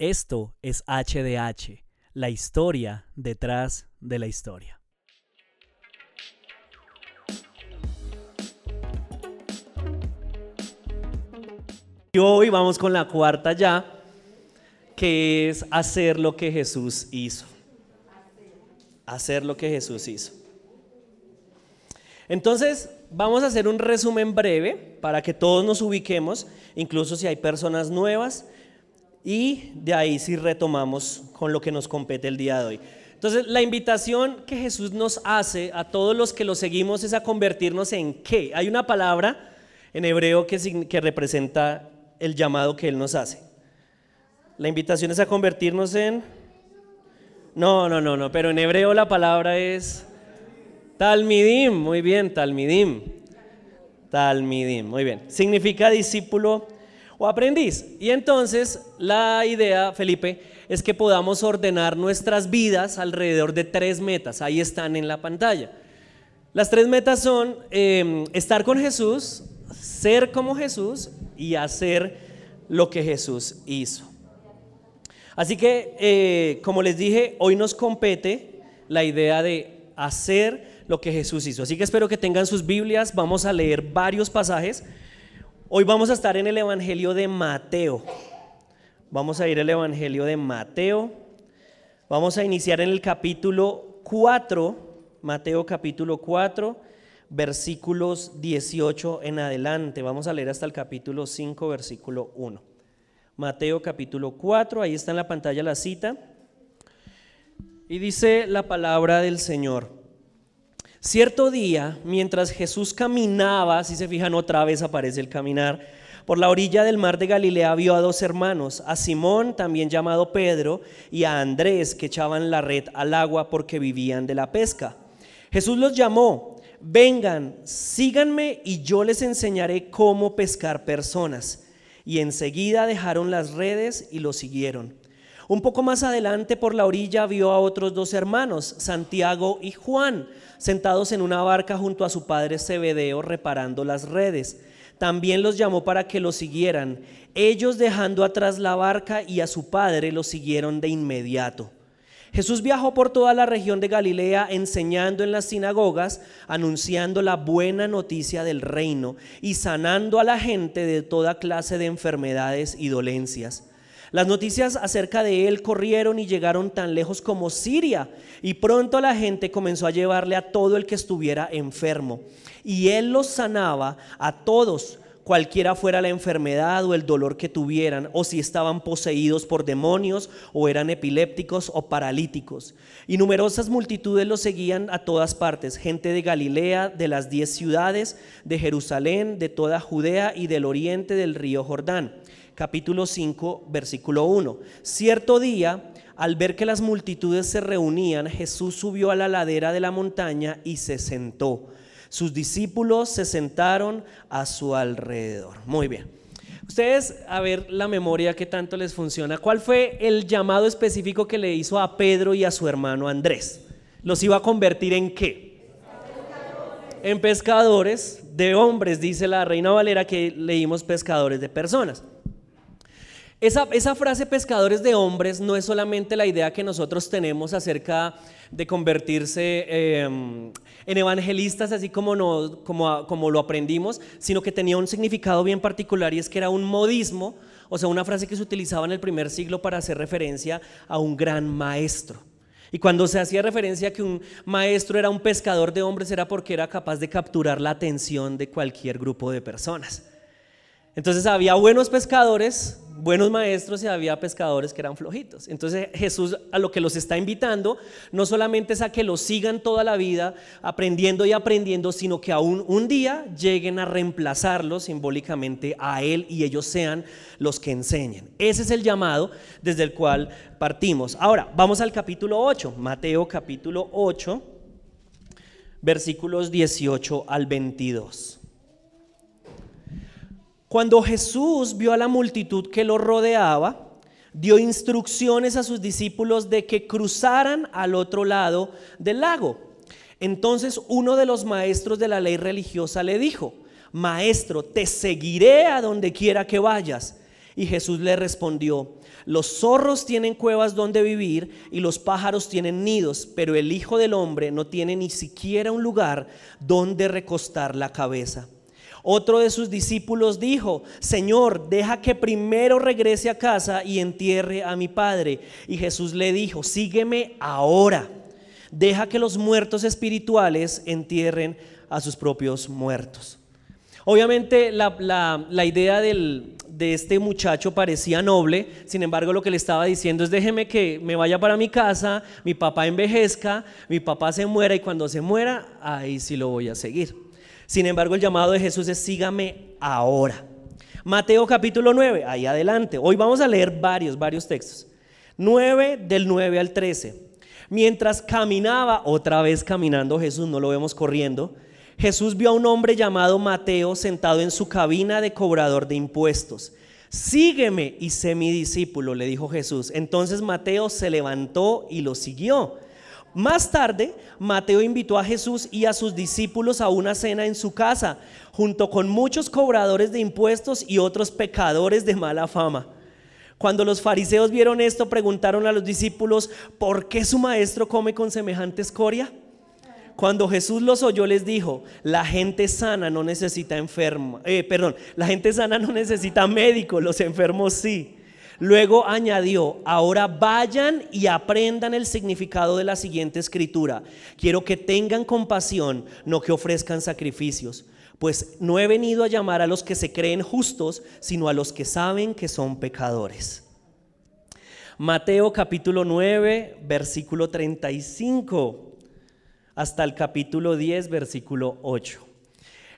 Esto es HDH, la historia detrás de la historia. Y hoy vamos con la cuarta ya, que es hacer lo que Jesús hizo. Hacer lo que Jesús hizo. Entonces, vamos a hacer un resumen breve para que todos nos ubiquemos, incluso si hay personas nuevas y de ahí sí retomamos con lo que nos compete el día de hoy. Entonces, la invitación que Jesús nos hace a todos los que lo seguimos es a convertirnos en qué. Hay una palabra en hebreo que, representa el llamado que Él nos hace. La invitación es a convertirnos en... No, no, no, no, pero en hebreo la palabra es Talmidim, muy bien, Talmidim. Talmidim, muy bien. Significa discípulo o aprendiz. Y entonces la idea, Felipe, es que podamos ordenar nuestras vidas alrededor de tres metas. Ahí están en la pantalla. Las tres metas son em, estar con Jesús, ser como Jesús y hacer lo que Jesús hizo. Así que, eh, como les dije, hoy nos compete la idea de hacer lo que Jesús hizo. Así que espero que tengan sus Biblias, vamos a leer varios pasajes. Hoy vamos a estar en el Evangelio de Mateo. Vamos a ir al Evangelio de Mateo. Vamos a iniciar en el capítulo 4, Mateo capítulo 4, versículos 18 en adelante. Vamos a leer hasta el capítulo 5, versículo 1. Mateo capítulo 4, ahí está en la pantalla la cita. Y dice la palabra del Señor. Cierto día, mientras Jesús caminaba, si se fijan otra vez aparece el caminar, por la orilla del mar de Galilea vio a dos hermanos, a Simón, también llamado Pedro, y a Andrés, que echaban la red al agua porque vivían de la pesca. Jesús los llamó, vengan, síganme y yo les enseñaré cómo pescar personas. Y enseguida dejaron las redes y lo siguieron. Un poco más adelante por la orilla vio a otros dos hermanos, Santiago y Juan sentados en una barca junto a su padre Zebedeo reparando las redes. También los llamó para que lo siguieran. Ellos dejando atrás la barca y a su padre lo siguieron de inmediato. Jesús viajó por toda la región de Galilea enseñando en las sinagogas, anunciando la buena noticia del reino y sanando a la gente de toda clase de enfermedades y dolencias. Las noticias acerca de él corrieron y llegaron tan lejos como Siria, y pronto la gente comenzó a llevarle a todo el que estuviera enfermo. Y él los sanaba a todos, cualquiera fuera la enfermedad o el dolor que tuvieran, o si estaban poseídos por demonios, o eran epilépticos o paralíticos. Y numerosas multitudes los seguían a todas partes, gente de Galilea, de las diez ciudades, de Jerusalén, de toda Judea y del oriente del río Jordán capítulo 5, versículo 1. Cierto día, al ver que las multitudes se reunían, Jesús subió a la ladera de la montaña y se sentó. Sus discípulos se sentaron a su alrededor. Muy bien. Ustedes, a ver la memoria que tanto les funciona. ¿Cuál fue el llamado específico que le hizo a Pedro y a su hermano Andrés? ¿Los iba a convertir en qué? En pescadores de hombres, dice la Reina Valera que leímos pescadores de personas. Esa, frase pescadores de hombres no es solamente la idea que nosotros tenemos acerca de convertirse em, en evangelistas, así como, no, como, como lo aprendimos, sino que tenía un significado bien particular y es que era un modismo, o sea, una frase que se utilizaba en el primer siglo para hacer referencia a un gran maestro. Y cuando se hacía referencia a que un maestro era un pescador de hombres era porque era capaz de capturar la atención de cualquier grupo de personas. Entonces había buenos pescadores, buenos maestros y había pescadores que eran flojitos. Entonces Jesús a lo que los está invitando no solamente es a que los sigan toda la vida aprendiendo y aprendiendo, sino que aún un día lleguen a reemplazarlos simbólicamente a Él y ellos sean los que enseñen. Ese es el llamado desde el cual partimos. Ahora, vamos al capítulo 8, Mateo capítulo 8, versículos 18 al 22. Cuando Jesús vio a la multitud que lo rodeaba, dio instrucciones a sus discípulos de que cruzaran al otro lado del lago. Entonces uno de los maestros de la ley religiosa le dijo, Maestro, te seguiré a donde quiera que vayas. Y Jesús le respondió, los zorros tienen cuevas donde vivir y los pájaros tienen nidos, pero el Hijo del Hombre no tiene ni siquiera un lugar donde recostar la cabeza. Otro de sus discípulos dijo, Señor, deja que primero regrese a casa y entierre a mi padre. Y Jesús le dijo, sígueme ahora. Deja que los muertos espirituales entierren a sus propios muertos. Obviamente la, idea de este muchacho parecía noble, sin embargo lo que le estaba diciendo es déjeme que me vaya para mi casa, mi papá envejezca, mi papá se muera y cuando se muera, ahí sí lo voy a seguir. Sin embargo, el llamado de Jesús es sígame ahora. Mateo capítulo 9, ahí adelante. Hoy vamos a leer varios, varios textos. 9 del 9 al 13. Mientras caminaba, otra vez caminando Jesús, no lo vemos corriendo, Jesús vio a un hombre llamado Mateo sentado en su cabina de cobrador de impuestos. Sígueme y sé mi discípulo, le dijo Jesús. Entonces Mateo se levantó y lo siguió. Más tarde, Mateo invitó a Jesús y a sus discípulos a una cena en su casa, junto con muchos cobradores de impuestos y otros pecadores de mala fama. Cuando los fariseos vieron esto, preguntaron a los discípulos, ¿por qué su maestro come con semejante escoria? Cuando Jesús los oyó, les dijo, la gente sana no necesita enfermo, eh, perdón, la gente sana no necesita médico, los enfermos sí. Luego añadió, ahora vayan y aprendan el significado de la siguiente escritura. Quiero que tengan compasión, no que ofrezcan sacrificios, pues no he venido a llamar a los que se creen justos, sino a los que saben que son pecadores. Mateo capítulo 9, versículo 35, hasta el capítulo 10, versículo 8.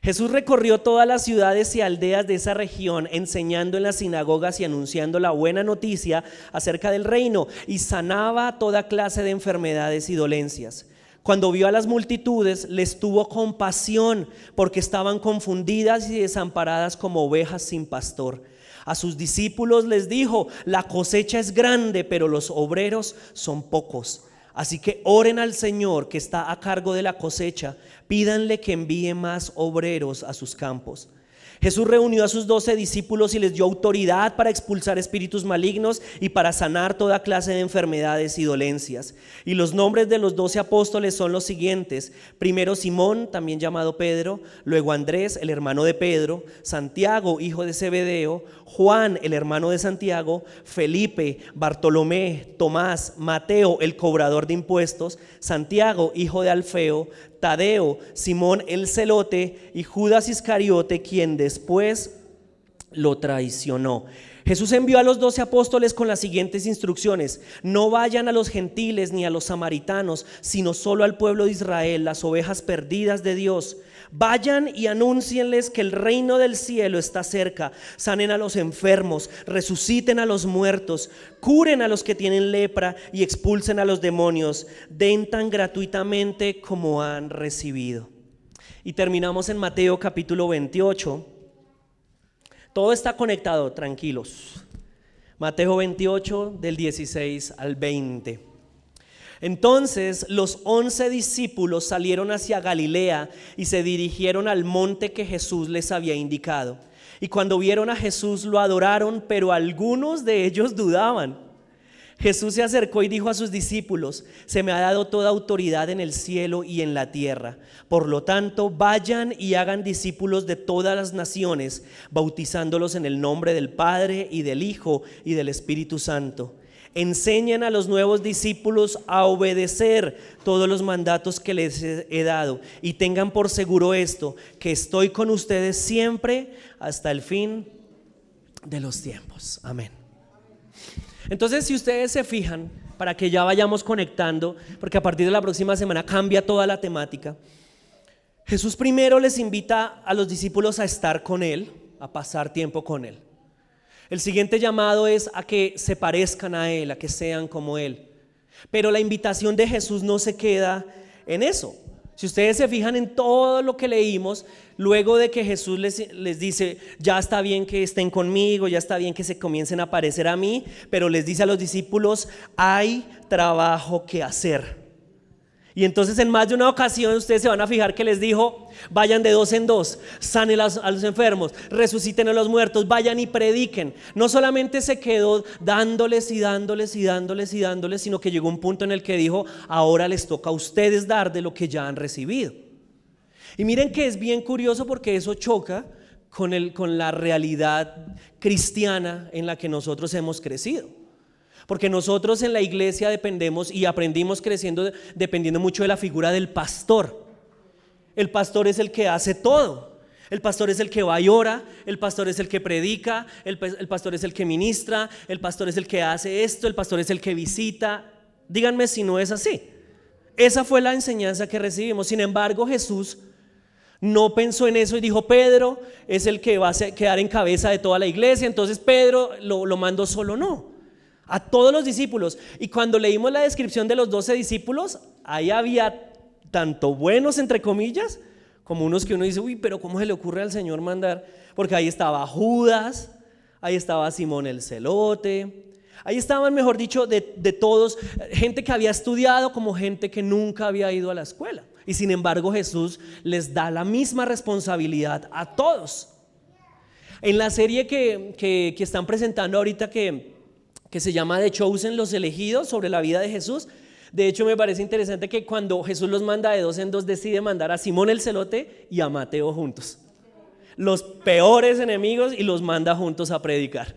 Jesús recorrió todas las ciudades y aldeas de esa región, enseñando en las sinagogas y anunciando la buena noticia acerca del reino, y sanaba toda clase de enfermedades y dolencias. Cuando vio a las multitudes, les tuvo compasión, porque estaban confundidas y desamparadas como ovejas sin pastor. A sus discípulos les dijo, la cosecha es grande, pero los obreros son pocos. Así que oren al Señor que está a cargo de la cosecha, pídanle que envíe más obreros a sus campos. Jesús reunió a sus doce discípulos y les dio autoridad para expulsar espíritus malignos y para sanar toda clase de enfermedades y dolencias. Y los nombres de los doce apóstoles son los siguientes. Primero Simón, también llamado Pedro, luego Andrés, el hermano de Pedro, Santiago, hijo de Zebedeo, Juan, el hermano de Santiago, Felipe, Bartolomé, Tomás, Mateo, el cobrador de impuestos, Santiago, hijo de Alfeo, Tadeo, Simón el celote y Judas Iscariote, quien después lo traicionó. Jesús envió a los doce apóstoles con las siguientes instrucciones. No vayan a los gentiles ni a los samaritanos, sino solo al pueblo de Israel, las ovejas perdidas de Dios. Vayan y anúncienles que el reino del cielo está cerca. Sanen a los enfermos, resuciten a los muertos, curen a los que tienen lepra y expulsen a los demonios. Den tan gratuitamente como han recibido. Y terminamos en Mateo capítulo 28. Todo está conectado, tranquilos. Mateo 28 del 16 al 20. Entonces los once discípulos salieron hacia Galilea y se dirigieron al monte que Jesús les había indicado. Y cuando vieron a Jesús lo adoraron, pero algunos de ellos dudaban. Jesús se acercó y dijo a sus discípulos, se me ha dado toda autoridad en el cielo y en la tierra. Por lo tanto, vayan y hagan discípulos de todas las naciones, bautizándolos en el nombre del Padre y del Hijo y del Espíritu Santo Enseñen a los nuevos discípulos a obedecer todos los mandatos que les he dado y tengan por seguro esto, que estoy con ustedes siempre hasta el fin de los tiempos. Amén. Entonces, si ustedes se fijan, para que ya vayamos conectando, porque a partir de la próxima semana cambia toda la temática, Jesús primero les invita a los discípulos a estar con Él, a pasar tiempo con Él. El siguiente llamado es a que se parezcan a Él, a que sean como Él. Pero la invitación de Jesús no se queda en eso. Si ustedes se fijan en todo lo que leímos, luego de que Jesús les, les, dice, ya está bien que estén conmigo, ya está bien que se comiencen a parecer a mí, pero les dice a los discípulos, hay trabajo que hacer. Y entonces en más de una ocasión ustedes se van a fijar que les dijo, vayan de dos en dos, sanen a los enfermos, resuciten a los muertos, vayan y prediquen. No solamente se quedó dándoles y dándoles y dándoles y dándoles, sino que llegó un punto en el que dijo, ahora les toca a ustedes dar de lo que ya han recibido. Y miren que es bien curioso porque eso choca con, el, con la realidad cristiana en la que nosotros hemos crecido. Porque nosotros en la iglesia dependemos y aprendimos creciendo dependiendo mucho de la figura del pastor. El pastor es el que hace todo. El pastor es el que va y ora, el pastor es el que predica, el, pastor es el que ministra, el pastor es el que hace esto, el pastor es el que visita. Díganme si no es así. Esa fue la enseñanza que recibimos. Sin embargo, Jesús no pensó en eso y dijo, Pedro es el que va a quedar en cabeza de toda la iglesia, entonces Pedro lo, lo mandó solo, no. A todos los discípulos. Y cuando leímos la descripción de los doce discípulos, ahí había tanto buenos, entre comillas, como unos que uno dice, uy, pero ¿cómo se le ocurre al Señor mandar? Porque ahí estaba Judas, ahí estaba Simón el celote, ahí estaban, mejor dicho, de, de todos, gente que había estudiado como gente que nunca había ido a la escuela. Y sin embargo Jesús les da la misma responsabilidad a todos. En la serie que, están presentando ahorita que, que se llama The Chosen, los elegidos, sobre la vida de Jesús, de hecho me parece interesante que cuando Jesús los manda de dos en dos, decide mandar a Simón el celote y a Mateo juntos. Los peores enemigos y los manda juntos a predicar.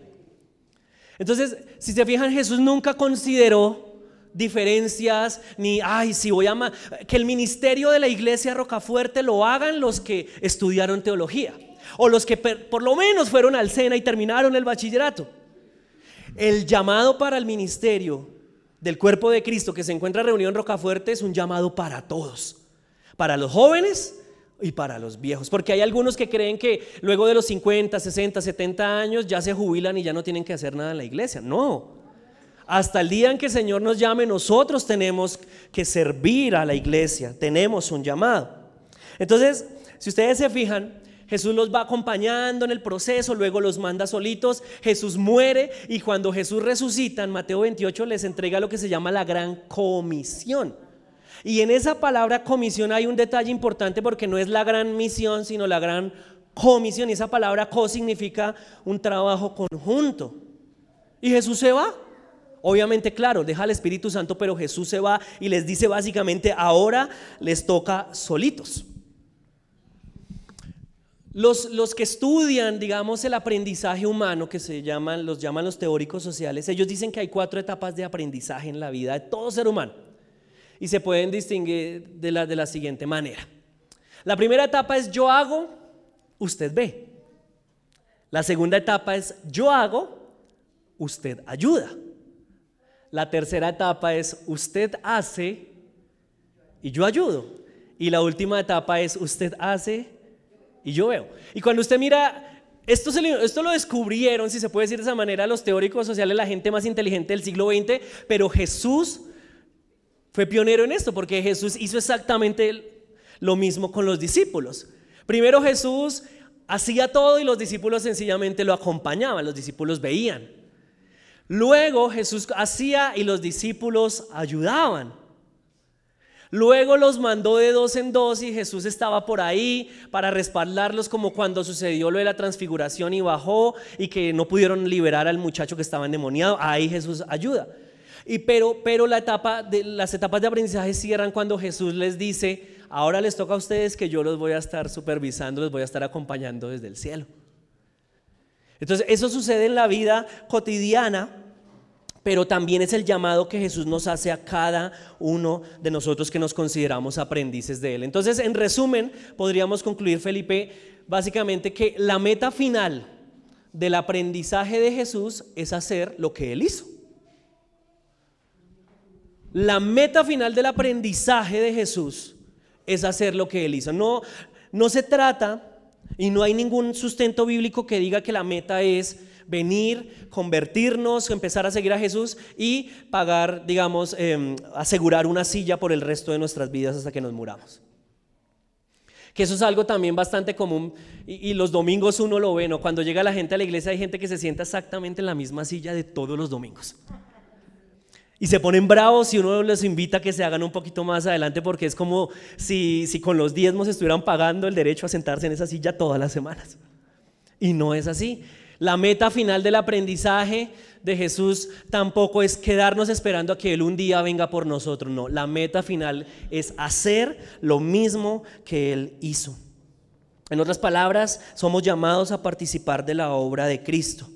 Entonces, si se fijan, Jesús nunca consideró diferencias, ni, ay, si voy a... Que el ministerio de la iglesia Rocafuerte lo hagan los que estudiaron teología, o los que por lo menos fueron al SENA y terminaron el bachillerato. El llamado para el ministerio del cuerpo de Cristo que se encuentra reunido en Rocafuerte es un llamado para todos, para los jóvenes y para los viejos, porque hay algunos que creen que luego de los 50, 60, 70 años ya se jubilan y ya no tienen que hacer nada en la iglesia. No, hasta el día en que el Señor nos llame, nosotros tenemos que servir a la iglesia, tenemos un llamado. Entonces, si ustedes se fijan, Jesús los va acompañando en el proceso, luego los manda solitos, Jesús muere y cuando Jesús resucita en Mateo 28 les entrega lo que se llama la gran comisión. Y en esa palabra comisión hay un detalle importante porque no es la gran misión, sino la gran comisión. Y esa palabra co significa un trabajo conjunto. Y Jesús se va. Obviamente, claro, deja al Espíritu Santo, pero Jesús se va y les dice básicamente, ahora les toca solitos. Los, los, que estudian, digamos, el aprendizaje humano, que se llaman, los llaman los teóricos sociales, ellos dicen que hay cuatro etapas de aprendizaje en la vida de todo ser humano. Y se pueden distinguir de la, de la siguiente manera. La primera etapa es yo hago, usted ve. La segunda etapa es yo hago, usted ayuda. La tercera etapa es usted hace y yo ayudo. Y la última etapa es usted hace y yo veo. Y cuando usted mira, esto, esto lo descubrieron, si se puede decir de esa manera, los teóricos sociales, la gente más inteligente del siglo XX, pero Jesús fue pionero en esto, porque Jesús hizo exactamente lo mismo con los discípulos. Primero Jesús hacía todo y los discípulos sencillamente lo acompañaban, los discípulos veían. Luego Jesús hacía y los discípulos ayudaban. Luego los mandó de dos en dos y Jesús estaba por ahí para respaldarlos como cuando sucedió lo de la transfiguración y bajó y que no pudieron liberar al muchacho que estaba endemoniado. Ahí Jesús ayuda. Y pero, pero la etapa las etapas de aprendizaje cierran cuando Jesús les dice, ahora les toca a ustedes que yo los voy a estar supervisando, los voy a estar acompañando desde el cielo. Entonces, eso sucede en la vida cotidiana, pero también es el llamado que Jesús nos hace a cada uno de nosotros que nos consideramos aprendices de Él. Entonces, en resumen, podríamos concluir, Felipe, básicamente que la meta final del aprendizaje de Jesús es hacer lo que Él hizo. La meta final del aprendizaje de Jesús es hacer lo que Él hizo. No, no se trata y no hay ningún sustento bíblico que diga que la meta es venir, convertirnos, empezar a seguir a Jesús y pagar, digamos, em, asegurar una silla por el resto de nuestras vidas hasta que nos muramos. Que eso es algo también bastante común y, y, los domingos uno lo ve, ¿no? Cuando llega la gente a la iglesia hay gente que se sienta exactamente en la misma silla de todos los domingos. Y se ponen bravos si uno les invita a que se hagan un poquito más adelante porque es como si, si con los diezmos estuvieran pagando el derecho a sentarse en esa silla todas las semanas. Y no es así. La meta final del aprendizaje de Jesús tampoco es quedarnos esperando a que Él un día venga por nosotros. No, la meta final es hacer lo mismo que Él hizo. En otras palabras, somos llamados a participar de la obra de Cristo.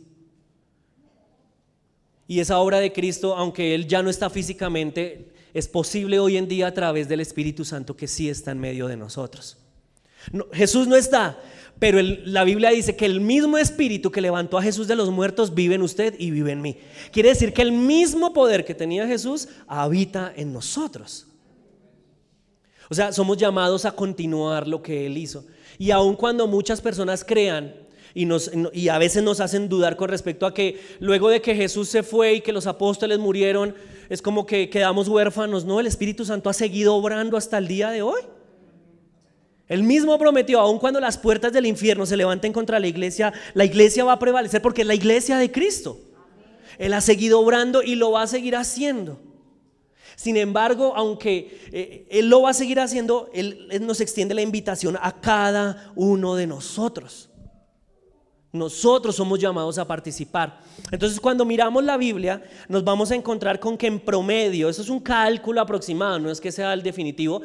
Y esa obra de Cristo, aunque Él ya no está físicamente, es posible hoy en día a través del Espíritu Santo que sí está en medio de nosotros. Jesús no está, pero la Biblia dice que el mismo Espíritu que levantó a Jesús de los muertos vive en usted y vive en mí. Quiere decir que el mismo poder que tenía Jesús habita en nosotros. O sea, somos llamados a continuar lo que Él hizo. Y aun cuando muchas personas crean y, nos, y a veces nos hacen dudar con respecto a que luego de que Jesús se fue y que los apóstoles murieron, es como que quedamos huérfanos. No, el Espíritu Santo ha seguido obrando hasta el día de hoy. Él mismo prometió, aun cuando las puertas del infierno se levanten contra la iglesia, la iglesia va a prevalecer porque es la iglesia de Cristo. Él ha seguido obrando y lo va a seguir haciendo. Sin embargo, aunque eh, Él lo va a seguir haciendo, él nos extiende la invitación a cada uno de nosotros. Nosotros somos llamados a participar. Entonces cuando miramos la Biblia nos vamos a encontrar con que en promedio, eso es un cálculo aproximado, no es que sea el definitivo,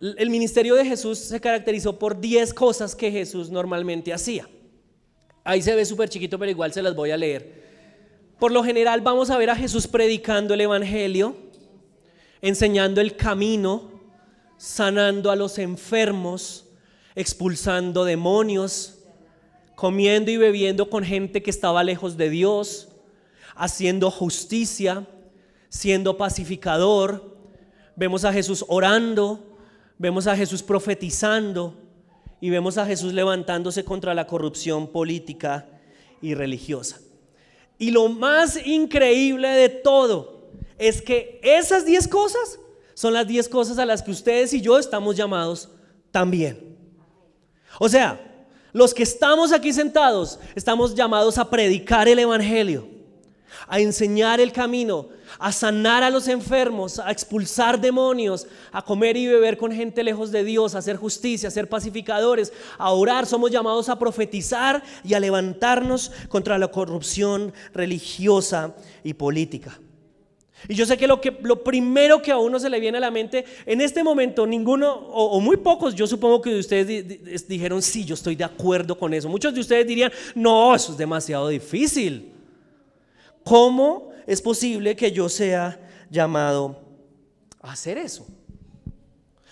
el ministerio de Jesús se caracterizó por 10 cosas que Jesús normalmente hacía. Ahí se ve súper chiquito, pero igual se las voy a leer. Por lo general vamos a ver a Jesús predicando el Evangelio, enseñando el camino, sanando a los enfermos, expulsando demonios, comiendo y bebiendo con gente que estaba lejos de Dios, haciendo justicia, siendo pacificador. Vemos a Jesús orando, vemos a Jesús profetizando y vemos a Jesús levantándose contra la corrupción política y religiosa. Y lo más increíble de todo es que esas diez cosas son las diez cosas a las que ustedes y yo estamos llamados también. O sea, los que estamos aquí sentados estamos llamados a predicar el Evangelio, a enseñar el camino, a sanar a los enfermos, a expulsar demonios, a comer y beber con gente lejos de Dios, a hacer justicia, a ser pacificadores, a orar. Somos llamados a profetizar y a levantarnos contra la corrupción religiosa y política. Y yo sé que lo, que lo primero que a uno se le viene a la mente, en este momento ninguno, o, muy pocos, yo supongo que ustedes dijeron, sí, yo estoy de acuerdo con eso. Muchos de ustedes dirían, no, eso es demasiado difícil. ¿Cómo es posible que yo sea llamado a hacer eso?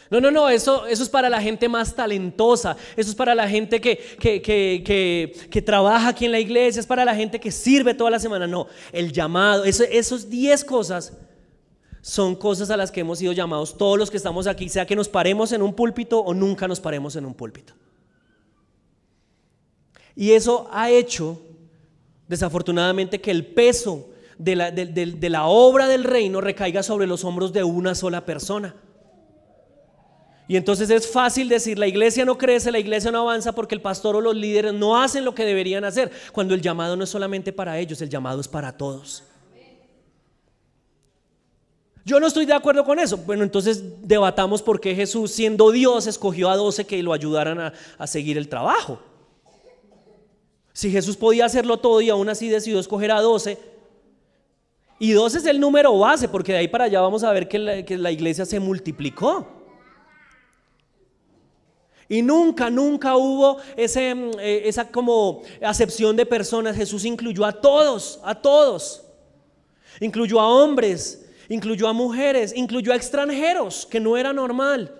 No, no, no, eso, eso es para la gente más talentosa, eso es para la gente que, que, trabaja aquí en la iglesia, es para la gente que sirve toda la semana. No, el llamado, esos 10 cosas son cosas a las que hemos sido llamados todos los que estamos aquí, sea que nos paremos en un púlpito o nunca nos paremos en un púlpito. Y eso ha hecho, desafortunadamente, que el peso de la, de la obra del reino recaiga sobre los hombros de una sola persona. Y entonces es fácil decir, la iglesia no crece, la iglesia no avanza porque el pastor o los líderes no hacen lo que deberían hacer, cuando el llamado no es solamente para ellos, el llamado es para todos. Yo no estoy de acuerdo con eso. Bueno, entonces debatamos por qué Jesús, siendo Dios, escogió a 12 que lo ayudaran a, a seguir el trabajo. Si Jesús podía hacerlo todo y aún así decidió escoger a 12, y 12 es el número base, porque de ahí para allá vamos a ver que la iglesia se multiplicó. Y nunca, nunca hubo mm, eh, esa como acepción de personas. Jesús incluyó a todos, a todos. Incluyó a hombres, incluyó a mujeres, incluyó a extranjeros, que no era normal.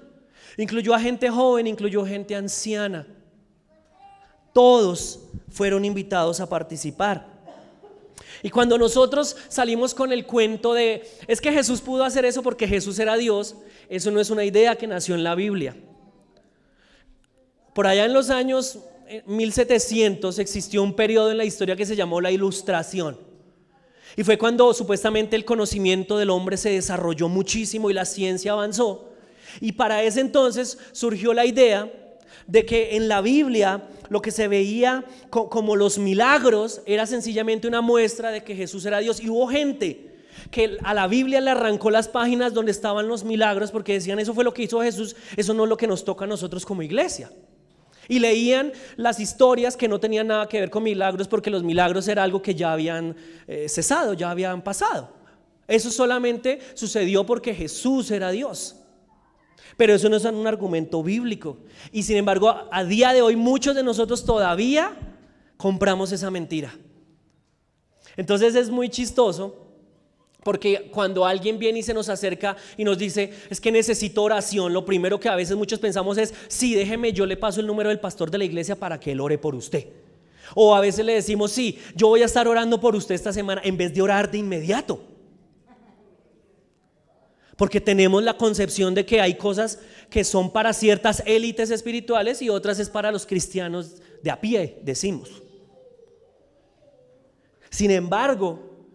Incluyó a gente joven, incluyó gente anciana. Todos fueron invitados a participar. Y cuando nosotros salimos con el cuento de, es que Jesús pudo hacer eso porque Jesús era Dios, eso no es una idea que nació en la Biblia. Por allá en los años 1700 eh, existió un periodo en la historia que se llamó la Ilustración. Y fue cuando supuestamente el conocimiento del hombre se desarrolló muchísimo y la ciencia avanzó. Y para ese entonces surgió la idea de que en la Biblia lo que se veía como los milagros era sencillamente una muestra de que Jesús era Dios. Y hubo gente que a la Biblia le arrancó las páginas donde estaban los milagros porque decían, eso fue lo que hizo Jesús, eso no es lo que nos toca a nosotros como iglesia. Y leían las historias que no tenían nada que ver con milagros porque los milagros era algo que ya habían eh, cesado, ya habían pasado. Eso solamente sucedió porque Jesús era Dios. Pero eso no es un argumento bíblico. Y sin embargo, a día de hoy muchos de nosotros todavía compramos esa mentira. Entonces es muy chistoso porque cuando alguien viene y se nos acerca y nos dice, es que necesito oración, lo primero que a veces muchos pensamos es, sí, déjeme, yo le paso el número del pastor de la iglesia para que él ore por usted. O a veces le decimos, sí, yo voy a estar orando por usted esta semana, en vez de orar de inmediato. Porque tenemos la concepción de que hay cosas que son para ciertas élites espirituales y otras es para los cristianos de a pie, decimos. Sin embargo,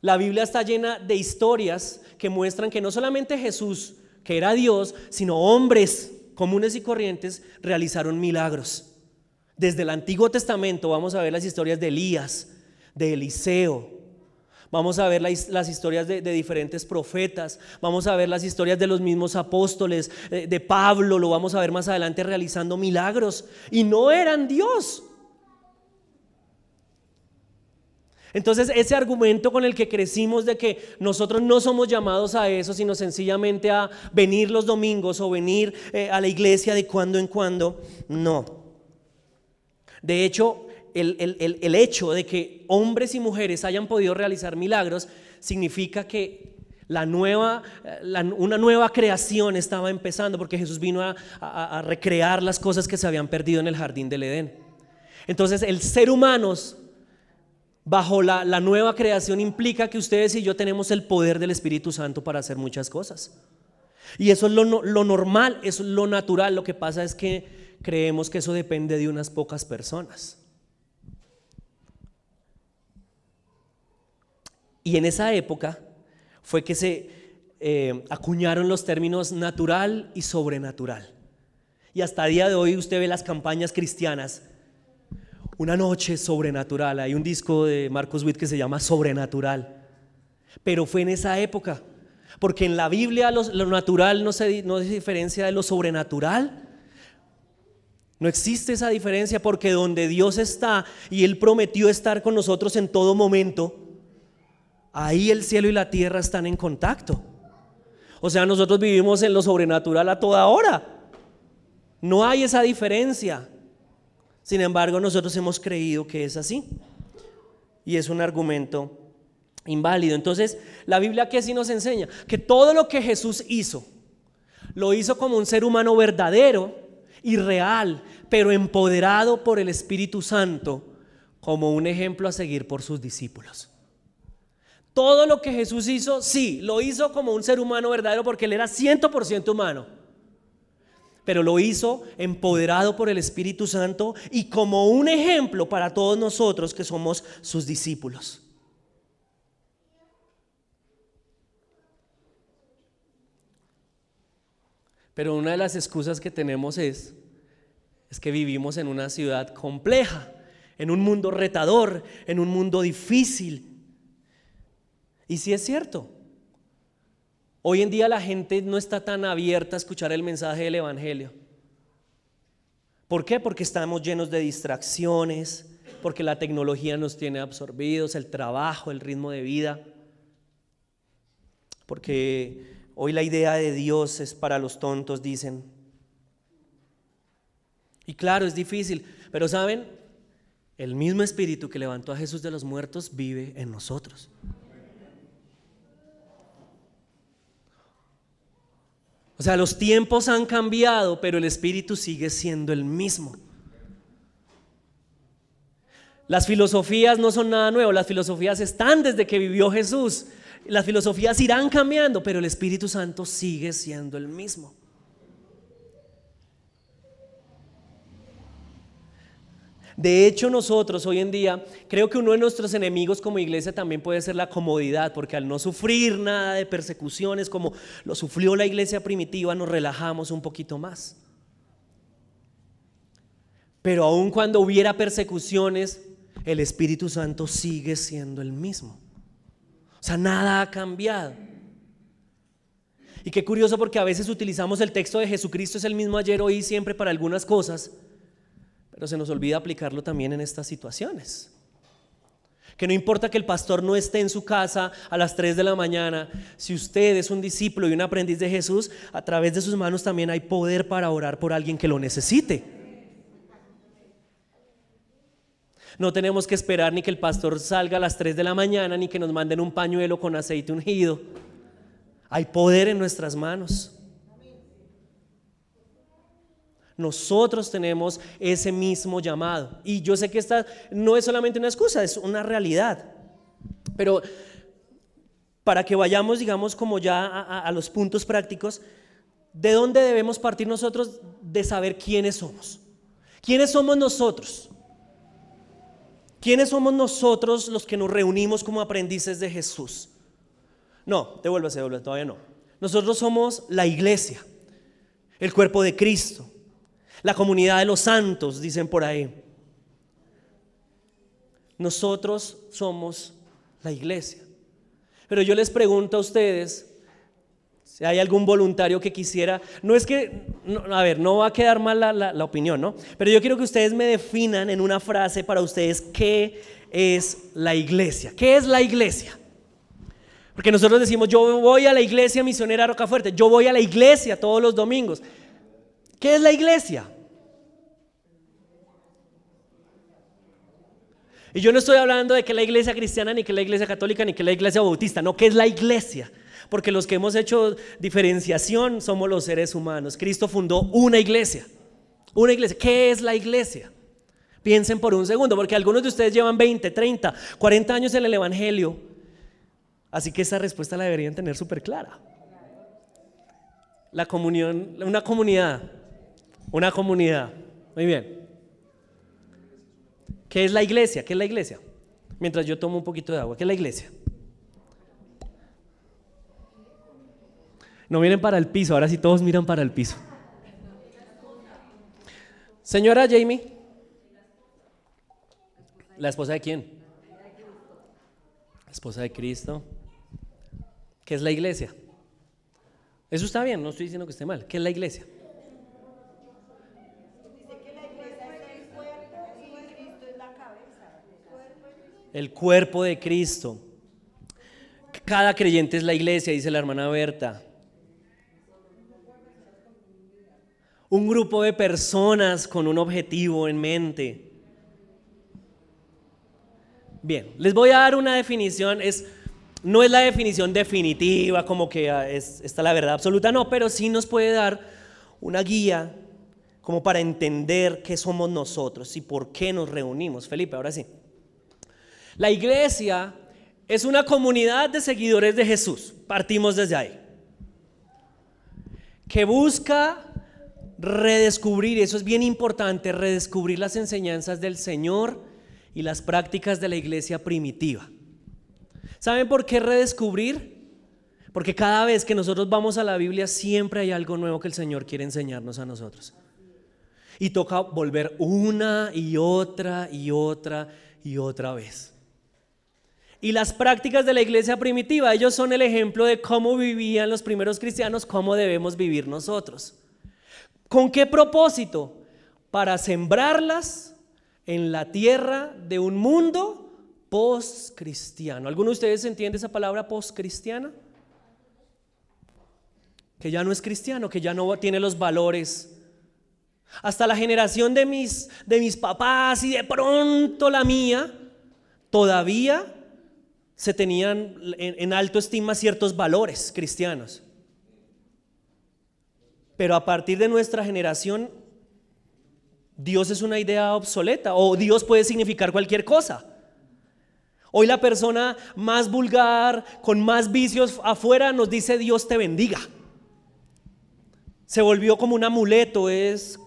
la Biblia está llena de historias que muestran que no solamente Jesús, que era Dios, sino hombres comunes y corrientes realizaron milagros. Desde el Antiguo Testamento vamos a ver las historias de Elías, de Eliseo, Vamos a ver las, historias de, diferentes profetas, vamos a ver las historias de los mismos apóstoles, de, de Pablo, lo vamos a ver más adelante realizando milagros. Y no eran Dios, Entonces ese argumento con el que crecimos de que nosotros no somos llamados a eso, sino sencillamente a venir los domingos o venir eh, a la iglesia de cuando en cuando, no. De hecho, el, hecho de que hombres y mujeres hayan podido realizar milagros significa que la nueva, una nueva creación estaba empezando porque Jesús vino a, recrear las cosas que se habían perdido en el jardín del Edén. Entonces el ser humano bajo la, nueva creación implica que ustedes y yo tenemos el poder del Espíritu Santo para hacer muchas cosas. Y eso es lo, lo normal, eso es lo natural. Lo que pasa es que creemos que eso depende de unas pocas personas. Y en esa época fue que se eh, acuñaron los términos natural y sobrenatural. Y hasta el día de hoy usted ve las campañas cristianas una noche sobrenatural. Hay un disco de Marcos Witt que se llama Sobrenatural. Pero fue en esa época. Porque en la Biblia lo, natural no se, no se diferencia de lo sobrenatural. No existe esa diferencia porque donde Dios está y Él prometió estar con nosotros en todo momento, ahí el cielo y la tierra están en contacto. O sea, nosotros vivimos en lo sobrenatural a toda hora. No hay esa diferencia. Sin embargo, nosotros hemos creído que es así. Y es un argumento inválido. Entonces, la Biblia que sí nos enseña que todo lo que Jesús hizo, lo hizo como un ser humano verdadero y real, pero empoderado por el Espíritu Santo, como un ejemplo a seguir por sus discípulos. Todo lo que Jesús hizo, sí, lo hizo como un ser humano verdadero porque él era 100% humano pero lo hizo empoderado por el Espíritu Santo y como un ejemplo para todos nosotros que somos sus discípulos. Pero una de las excusas que tenemos es, es que vivimos en una ciudad compleja, en un mundo retador, en un mundo difícil. Y si es cierto, Hoy en día la gente no está tan abierta a escuchar el mensaje del Evangelio. ¿Por qué? Porque estamos llenos de distracciones, porque la tecnología nos tiene absorbidos, el trabajo, el ritmo de vida. Porque hoy la idea de Dios es para los tontos, dicen. Y claro, es difícil, pero saben, el mismo espíritu que levantó a Jesús de los muertos vive en nosotros. O sea, los tiempos han cambiado, pero el espíritu sigue siendo el mismo. Las filosofías no son nada nuevo, las filosofías están desde que vivió Jesús. Las filosofías irán cambiando, pero el Espíritu Santo sigue siendo el mismo. De hecho, nosotros hoy en día, creo que uno de nuestros enemigos como iglesia también puede ser la comodidad, porque al no sufrir nada de persecuciones como lo sufrió la iglesia primitiva, nos relajamos un poquito más. Pero aun cuando hubiera persecuciones, el Espíritu Santo sigue siendo el mismo. O sea, nada ha cambiado. Y qué curioso porque a veces utilizamos el texto de Jesucristo es el mismo ayer, hoy y siempre para algunas cosas, pero se nos olvida aplicarlo también en estas situaciones. Que no importa que el pastor no esté en su casa a las 3 de la mañana, si usted es un discípulo y un aprendiz de Jesús, a través de sus manos también hay poder para orar por alguien que lo necesite. No tenemos que esperar ni que el pastor salga a las 3 de la mañana, ni que nos manden un pañuelo con aceite ungido. Hay poder en nuestras manos. Nosotros tenemos ese mismo llamado. Y yo sé que esta no es solamente una excusa, es una realidad. Pero para que vayamos, digamos, como ya a, los puntos prácticos, ¿de dónde debemos partir nosotros de saber quiénes somos? ¿Quiénes somos nosotros? ¿Quiénes somos nosotros los que nos reunimos como aprendices de Jesús? No, devuélvase, devuélvase, todavía no. Nosotros somos la iglesia, el cuerpo de Cristo. La comunidad de los santos, dicen por ahí. Nosotros somos la iglesia. Pero yo les pregunto a ustedes, si hay algún voluntario que quisiera, no es que, a ver, no va a quedar mal la, la, opinión, ¿no? Pero yo quiero que ustedes me definan en una frase para ustedes qué es la iglesia. ¿Qué es la iglesia? Porque nosotros decimos, yo voy a la iglesia misionera Rocafuerte, yo voy a la iglesia todos los domingos. ¿Qué es la iglesia? Y yo no estoy hablando de que la iglesia cristiana, ni que la iglesia católica, ni que la iglesia bautista, no, que es la iglesia. Porque los que hemos hecho diferenciación somos los seres humanos. Cristo fundó una iglesia. Una iglesia. ¿Qué es la iglesia? Piensen por un segundo, porque algunos de ustedes llevan 20, 30, 40 años en el Evangelio. Así que esa respuesta la deberían tener súper clara. La comunión, una comunidad, una comunidad. Muy bien. ¿Qué es la iglesia? ¿Qué es la iglesia? Mientras yo tomo un poquito de agua, ¿qué es la iglesia? No miren para el piso, ahora sí todos miran para el piso. Señora Jamie, ¿la esposa de quién? La esposa de Cristo. ¿Qué es la iglesia? Eso está bien, no estoy diciendo que esté mal. ¿Qué es la iglesia? El cuerpo de Cristo. Cada creyente es la iglesia, dice la hermana Berta. Un grupo de personas con un objetivo en mente. Bien, les voy a dar una definición. Es no es la definición definitiva, como que ah, es, está la verdad absoluta, no, pero sí nos puede dar una guía como para entender qué somos nosotros y por qué nos reunimos. Felipe, ahora sí. La iglesia es una comunidad de seguidores de Jesús, partimos desde ahí, que busca redescubrir, eso es bien importante, redescubrir las enseñanzas del Señor y las prácticas de la iglesia primitiva. ¿Saben por qué redescubrir? Porque cada vez que nosotros vamos a la Biblia siempre hay algo nuevo que el Señor quiere enseñarnos a nosotros. Y toca volver una y otra y otra y otra vez. Y las prácticas de la iglesia primitiva, ellos son el ejemplo de cómo vivían los primeros cristianos, cómo debemos vivir nosotros. ¿Con qué propósito? Para sembrarlas en la tierra de un mundo post-cristiano. ¿Alguno de ustedes entiende esa palabra post-cristiana? Que ya no es cristiano, que ya no tiene los valores. Hasta la generación de mis, de mis papás y de pronto la mía, todavía se tenían en, alto estima ciertos valores cristianos. Pero a partir de nuestra generación, Dios es una idea obsoleta o Dios puede significar cualquier cosa. Hoy la persona más vulgar, con más vicios afuera, nos dice Dios te bendiga. Se volvió como un amuleto, es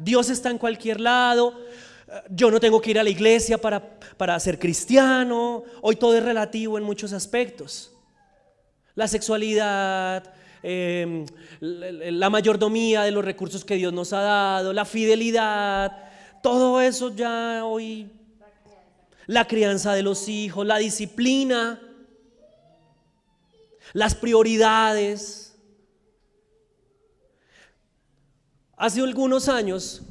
Dios está en cualquier lado, yo no tengo que ir a la iglesia para, para ser cristiano, hoy todo es relativo en muchos aspectos. La sexualidad, em, la mayordomía de los recursos que Dios nos ha dado, la fidelidad, todo eso ya hoy la crianza de los hijos, la disciplina. las prioridades. Hace algunos años,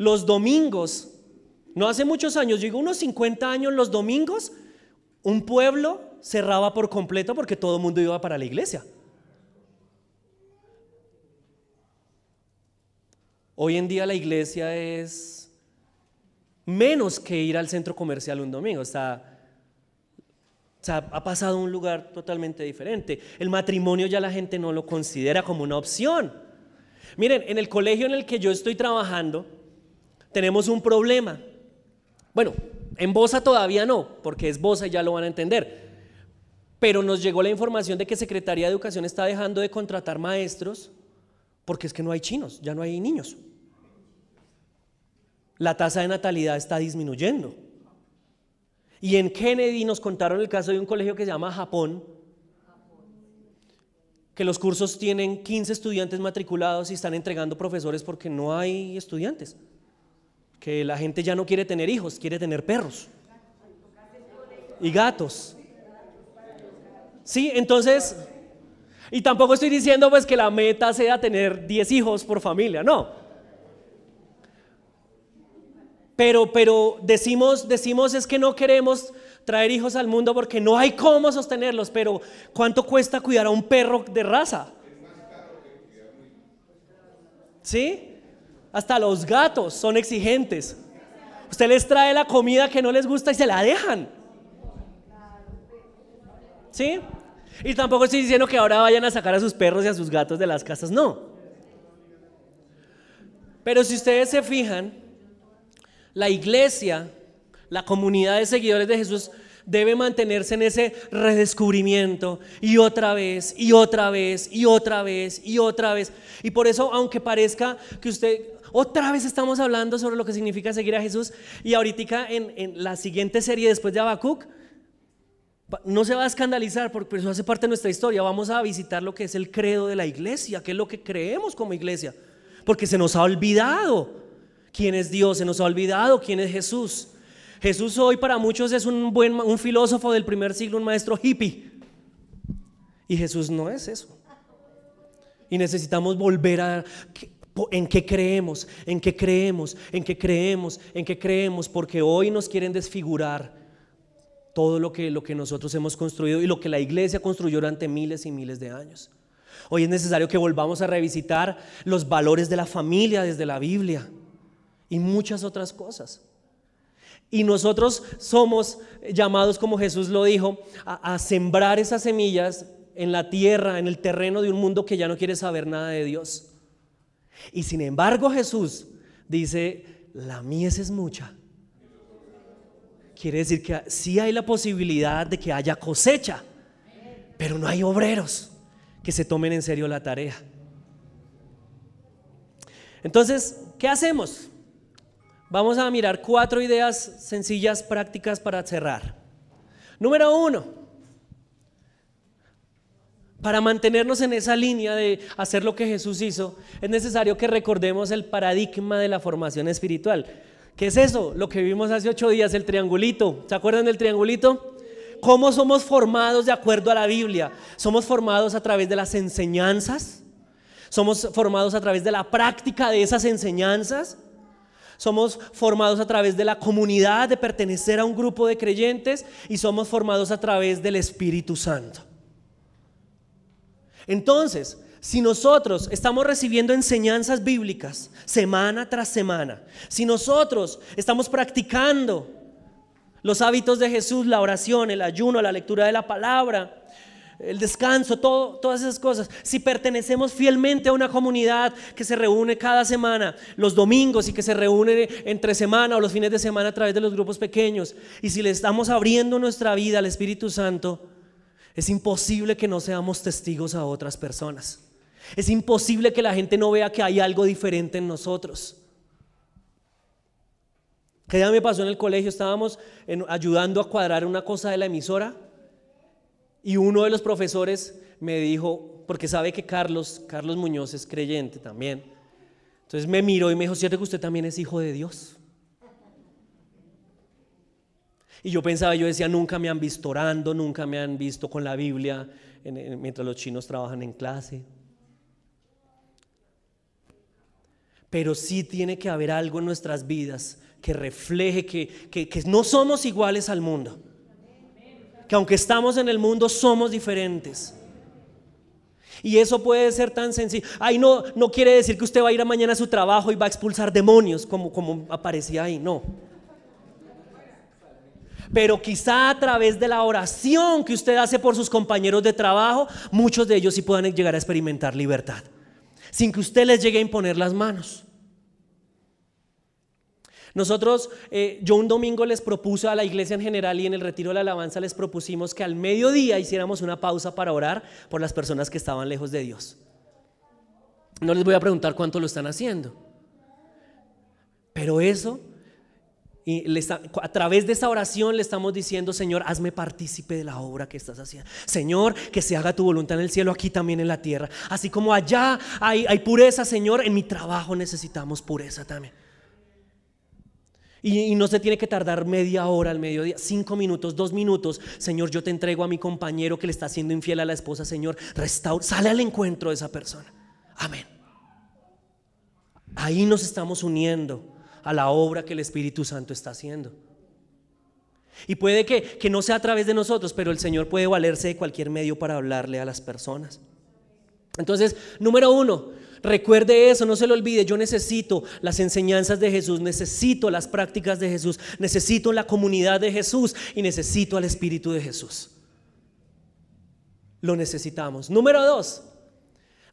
los domingos, no hace muchos años, digo unos 50 años, los domingos, un pueblo cerraba por completo porque todo el mundo iba para la iglesia. Hoy en día la iglesia es menos que ir al centro comercial un domingo. Está, ha pasado a un lugar totalmente diferente. El matrimonio ya la gente no lo considera como una opción. Miren, en el colegio en el que yo estoy trabajando, tenemos un problema. Bueno, en Bosa todavía no, porque es Bosa y ya lo van a entender. Pero nos llegó la información de que Secretaría de Educación está dejando de contratar maestros porque es que no hay chinos, ya no hay niños la tasa de natalidad está disminuyendo. Y en Kennedy nos contaron el caso de un colegio que se llama Japón, que los cursos tienen 15 estudiantes matriculados y están entregando profesores porque no hay estudiantes. Que la gente ya no quiere tener hijos, quiere tener perros y gatos. Sí, entonces, y tampoco estoy diciendo pues que la meta sea tener 10 hijos por familia, no. Pero, pero decimos, decimos es que no queremos traer hijos al mundo porque no hay cómo sostenerlos, pero ¿cuánto cuesta cuidar a un perro de raza? ¿Sí? Hasta los gatos son exigentes. Usted les trae la comida que no les gusta y se la dejan. ¿Sí? Y tampoco estoy diciendo que ahora vayan a sacar a sus perros y a sus gatos de las casas, no. Pero si ustedes se fijan, la iglesia, la comunidad de seguidores de Jesús debe mantenerse en ese redescubrimiento y otra vez, y otra vez, y otra vez, y otra vez. Y por eso, aunque parezca que usted, otra vez estamos hablando sobre lo que significa seguir a Jesús, y ahorita en, en la siguiente serie después de Habacuc, no se va a escandalizar porque eso hace parte de nuestra historia. Vamos a visitar lo que es el credo de la iglesia, que es lo que creemos como iglesia, porque se nos ha olvidado quién es Dios, se nos ha olvidado quién es Jesús. Jesús hoy para muchos es un buen un filósofo del primer siglo, un maestro hippie. Y Jesús no es eso. Y necesitamos volver a en qué creemos, en qué creemos, en qué creemos, en qué creemos, porque hoy nos quieren desfigurar todo lo que, lo que nosotros hemos construido y lo que la iglesia construyó durante miles y miles de años. Hoy es necesario que volvamos a revisitar los valores de la familia desde la Biblia y muchas otras cosas. Y nosotros somos llamados, como Jesús lo dijo, a, sembrar esas semillas en la tierra, en el terreno de un mundo que ya no quiere saber nada de Dios. Y sin embargo Jesús dice, la mies es mucha. Quiere decir que sí hay la posibilidad de que haya cosecha, pero no hay obreros que se tomen en serio la tarea. Entonces, ¿qué hacemos? Vamos a mirar cuatro ideas sencillas, prácticas para cerrar. Número uno, para mantenernos en esa línea de hacer lo que Jesús hizo, es necesario que recordemos el paradigma de la formación espiritual. ¿Qué es eso? Lo que vimos hace ocho días, el triangulito. ¿Se acuerdan del triangulito? ¿Cómo somos formados de acuerdo a la Biblia? Somos formados a través de las enseñanzas. Somos formados a través de la práctica de esas enseñanzas somos formados a través de la comunidad, de pertenecer a un grupo de creyentes y somos formados a través del Espíritu Santo. Entonces, si nosotros estamos recibiendo enseñanzas bíblicas semana tras semana, si nosotros estamos practicando los hábitos de Jesús, la oración, el ayuno, la lectura de la palabra, el descanso, todas esas cosas. Si pertenecemos fielmente a una comunidad que se reúne cada semana, los domingos y que se reúne entre semana o los fines de semana a través de los grupos pequeños, y si le estamos abriendo nuestra vida al Espíritu Santo, es imposible que no seamos testigos a otras personas. Es imposible que la gente no vea que hay algo diferente en nosotros. Que ya me pasó en el colegio, estábamos ayudando a cuadrar una cosa de la emisora y uno de los profesores me dijo, porque sabe que Carlos, Carlos Muñoz es creyente también. Entonces me miró y me dijo, ¿cierto que usted también es hijo de Dios? Y yo pensaba, yo decía, nunca me han visto orando, nunca me han visto con la Biblia mientras los chinos trabajan en clase. Pero sí tiene que haber algo en nuestras vidas que refleje que, que no somos iguales al mundo. Que aunque estamos en el mundo, somos diferentes. Y eso puede ser tan sencillo. Ay, no, no quiere decir que usted va a ir a mañana a su trabajo y va a expulsar demonios, como, como aparecía ahí, no. Pero quizá a través de la oración que usted hace por sus compañeros de trabajo, muchos de ellos sí puedan llegar a experimentar libertad, sin que usted les llegue a imponer las manos. Nosotros, eh, yo un domingo les propuse a la iglesia en general y en el retiro de la alabanza les propusimos que al mediodía hiciéramos una pausa para orar por las personas que estaban lejos de Dios. No les voy a preguntar cuánto lo están haciendo, pero eso, y a través de esa oración le estamos diciendo, Señor, hazme partícipe de la obra que estás haciendo. Señor, que se haga tu voluntad en el cielo, aquí también en la tierra. Así como allá hay, pureza, Señor, en mi trabajo necesitamos pureza también. Y, no se tiene que tardar media hora al mediodía, cinco minutos, dos minutos. Señor, yo te entrego a mi compañero que le está haciendo infiel a la esposa. Señor, restaura, sale al encuentro de esa persona. Amén. Ahí nos estamos uniendo a la obra que el Espíritu Santo está haciendo. Y puede que, que no sea a través de nosotros, pero el Señor puede valerse de cualquier medio para hablarle a las personas. Entonces, número uno, Recuerde eso, no se lo olvide. Yo necesito las enseñanzas de Jesús, necesito las prácticas de Jesús, necesito la comunidad de Jesús y necesito al Espíritu de Jesús. Lo necesitamos. Número dos,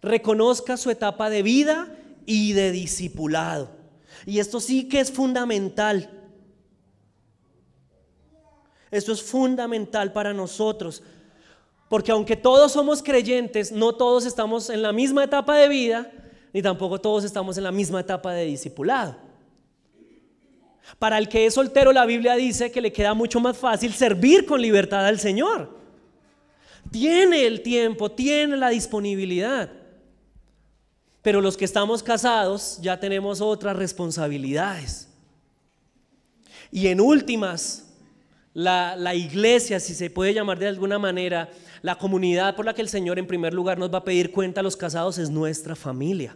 reconozca su etapa de vida y de discipulado. Y esto sí que es fundamental. Esto es fundamental para nosotros. Porque aunque todos somos creyentes, no todos estamos en la misma etapa de vida, ni tampoco todos estamos en la misma etapa de discipulado. Para el que es soltero, la Biblia dice que le queda mucho más fácil servir con libertad al Señor. Tiene el tiempo, tiene la disponibilidad. Pero los que estamos casados ya tenemos otras responsabilidades. Y en últimas, la, la iglesia, si se puede llamar de alguna manera, la comunidad por la que el Señor en primer lugar nos va a pedir cuenta a los casados es nuestra familia.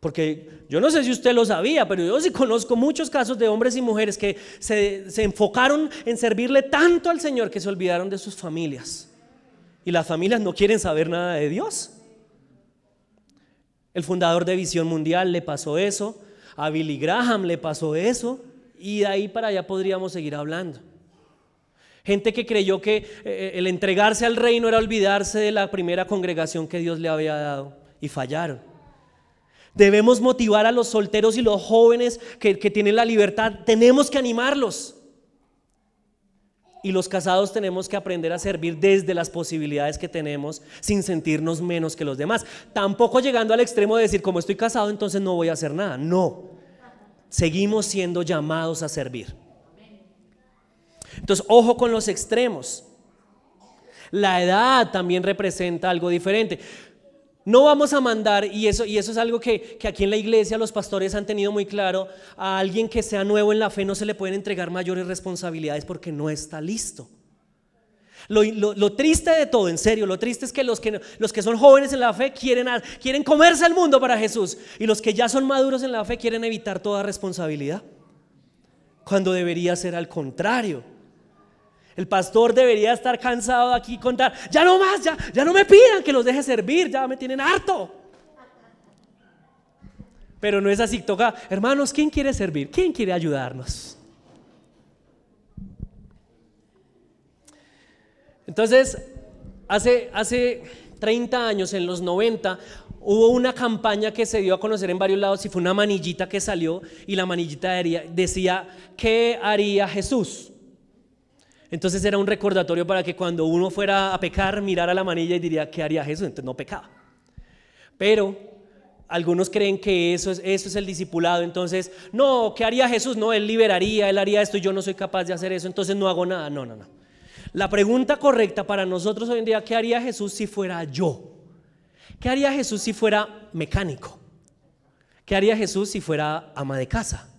Porque yo no sé si usted lo sabía, pero yo sí conozco muchos casos de hombres y mujeres que se, se, enfocaron en servirle tanto al Señor que se olvidaron de sus familias. Y las familias no quieren saber nada de Dios. El fundador de Visión Mundial le pasó eso, a Billy Graham le pasó eso, y de ahí para allá podríamos seguir hablando. Gente que creyó que eh, eh, el entregarse al reino era olvidarse de la primera congregación que Dios le había dado y fallaron. Debemos motivar a los solteros y los jóvenes que, que tienen la libertad. Tenemos que animarlos. Y los casados tenemos que aprender a servir desde las posibilidades que tenemos sin sentirnos menos que los demás. Tampoco llegando al extremo de decir, como estoy casado, entonces no voy a hacer nada. No. Seguimos siendo llamados a servir. Entonces, ojo con los extremos. La edad también representa algo diferente. No vamos a mandar, y eso, y eso es algo que, aquí en la iglesia los pastores han tenido muy claro, a alguien que sea nuevo en la fe no se le pueden entregar mayores responsabilidades porque no está listo. Lo, triste de todo, en serio, lo triste es que los, que los que son jóvenes en la fe quieren, quieren comerse el mundo para Jesús y los que ya son maduros en la fe quieren evitar toda responsabilidad, cuando debería ser al contrario. El pastor debería estar cansado de aquí contar, ya no más, ya, ya no me pidan que los deje servir, ya me tienen harto. Pero no es así, toca, hermanos, ¿quién quiere servir? ¿Quién quiere ayudarnos? Entonces, hace, hace 30 años, en los 90, hubo una campaña que se dio a conocer en varios lados y fue una manillita que salió y la manillita decía, ¿qué haría Jesús? Entonces era un recordatorio para que cuando uno fuera a pecar, mirara la manilla y diría, ¿qué haría Jesús? Entonces no pecaba. Pero algunos creen que eso es, eso es el discipulado. Entonces, no, ¿qué haría Jesús? No, Él liberaría, Él haría esto y yo no soy capaz de hacer eso, entonces no hago nada. No, no, no. La pregunta correcta para nosotros hoy en día, ¿qué haría Jesús si fuera yo? ¿Qué haría Jesús si fuera mecánico? ¿Qué haría Jesús si fuera ama de casa?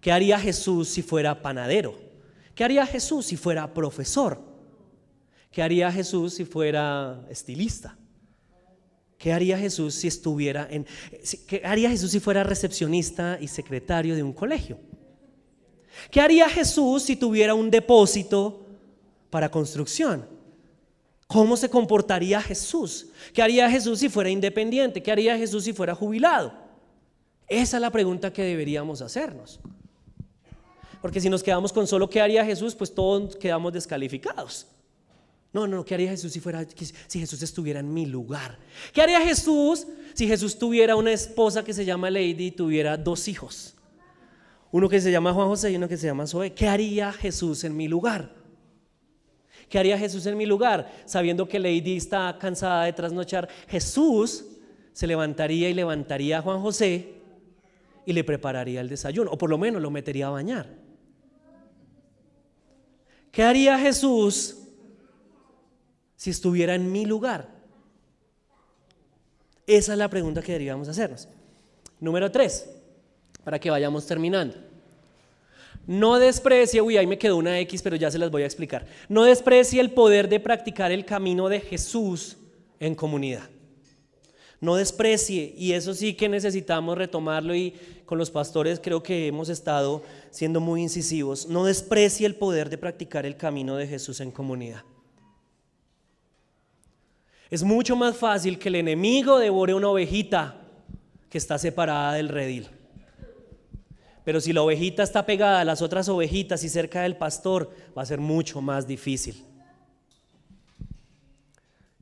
¿Qué haría Jesús si fuera panadero? ¿Qué haría Jesús si fuera profesor? ¿Qué haría Jesús si fuera estilista? ¿Qué haría Jesús si estuviera en qué haría Jesús si fuera recepcionista y secretario de un colegio? ¿Qué haría Jesús si tuviera un depósito para construcción? ¿Cómo se comportaría Jesús? ¿Qué haría Jesús si fuera independiente? ¿Qué haría Jesús si fuera jubilado? Esa es la pregunta que deberíamos hacernos. Porque si nos quedamos con solo qué haría Jesús, pues todos quedamos descalificados. No, no, ¿qué haría Jesús si, fuera, si Jesús estuviera en mi lugar? ¿Qué haría Jesús si Jesús tuviera una esposa que se llama Lady y tuviera dos hijos? Uno que se llama Juan José y uno que se llama Zoe. ¿Qué haría Jesús en mi lugar? ¿Qué haría Jesús en mi lugar? Sabiendo que Lady está cansada de trasnochar, Jesús se levantaría y levantaría a Juan José y le prepararía el desayuno, o por lo menos lo metería a bañar. ¿Qué haría Jesús si estuviera en mi lugar? Esa es la pregunta que deberíamos hacernos. Número tres, para que vayamos terminando. No desprecie, uy, ahí me quedó una X, pero ya se las voy a explicar. No desprecie el poder de practicar el camino de Jesús en comunidad. No desprecie, y eso sí que necesitamos retomarlo y con los pastores creo que hemos estado siendo muy incisivos. No desprecie el poder de practicar el camino de Jesús en comunidad. Es mucho más fácil que el enemigo devore una ovejita que está separada del redil. Pero si la ovejita está pegada a las otras ovejitas y cerca del pastor, va a ser mucho más difícil.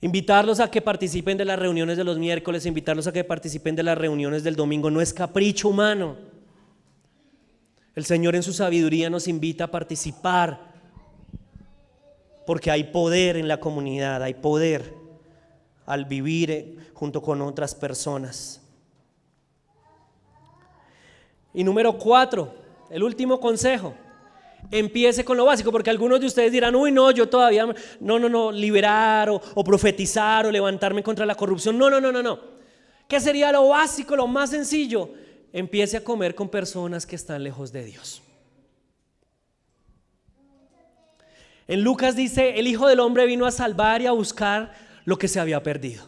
Invitarlos a que participen de las reuniones de los miércoles, invitarlos a que participen de las reuniones del domingo, no es capricho humano. El Señor en su sabiduría nos invita a participar porque hay poder en la comunidad, hay poder al vivir eh, junto con otras personas. Y número cuatro, el último consejo. Empiece con lo básico, porque algunos de ustedes dirán, uy, no, yo todavía, no, no, no, liberar o, o profetizar o levantarme contra la corrupción. No, no, no, no, no. ¿Qué sería lo básico, lo más sencillo? Empiece a comer con personas que están lejos de Dios. En Lucas dice, el Hijo del Hombre vino a salvar y a buscar lo que se había perdido.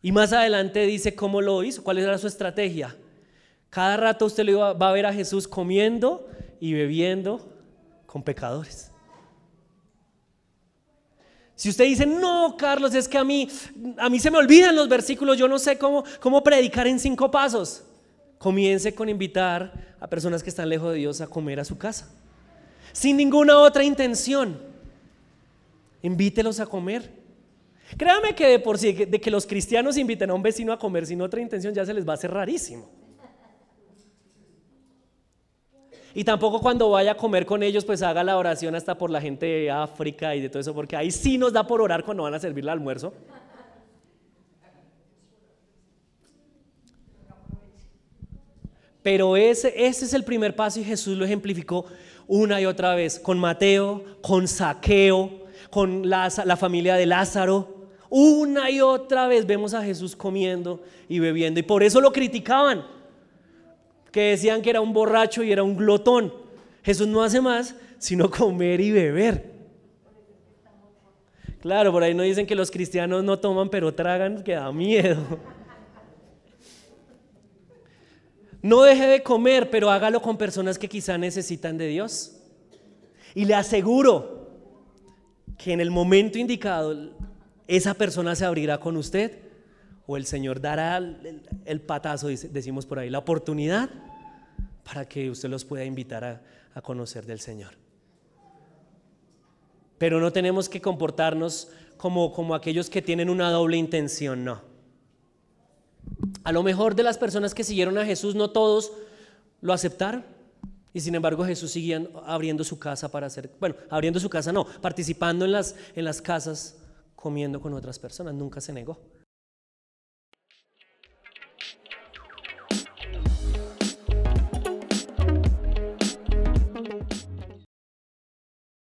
Y más adelante dice cómo lo hizo, cuál era su estrategia. Cada rato usted va a ver a Jesús comiendo y bebiendo con pecadores. Si usted dice, no, Carlos, es que a mí, a mí se me olvidan los versículos, yo no sé cómo, cómo predicar en cinco pasos. Comience con invitar a personas que están lejos de Dios a comer a su casa. Sin ninguna otra intención. Invítelos a comer. Créame que de por sí, de que los cristianos inviten a un vecino a comer sin otra intención ya se les va a hacer rarísimo. Y tampoco cuando vaya a comer con ellos, pues haga la oración hasta por la gente de África y de todo eso, porque ahí sí nos da por orar cuando van a servir el almuerzo. Pero ese, ese es el primer paso y Jesús lo ejemplificó una y otra vez, con Mateo, con Saqueo, con la, familia de Lázaro. Una y otra vez vemos a Jesús comiendo y bebiendo. Y por eso lo criticaban, que decían que era un borracho y era un glotón. Jesús no hace más sino comer y beber. Claro, por ahí no dicen que los cristianos no toman pero tragan, que da miedo. No deje de comer, pero hágalo con personas que quizá necesitan de Dios. Y le aseguro que en el momento indicado esa persona se abrirá con usted o el Señor dará el, patazo, decimos por ahí, la oportunidad para que usted los pueda invitar a, a conocer del Señor. Pero no tenemos que comportarnos como, como aquellos que tienen una doble intención, no. A lo mejor de las personas que siguieron a Jesús, no todos lo aceptaron. Y sin embargo Jesús seguía abriendo su casa para hacer, bueno, abriendo su casa no, participando en las, en las casas, comiendo con otras personas, nunca se negó.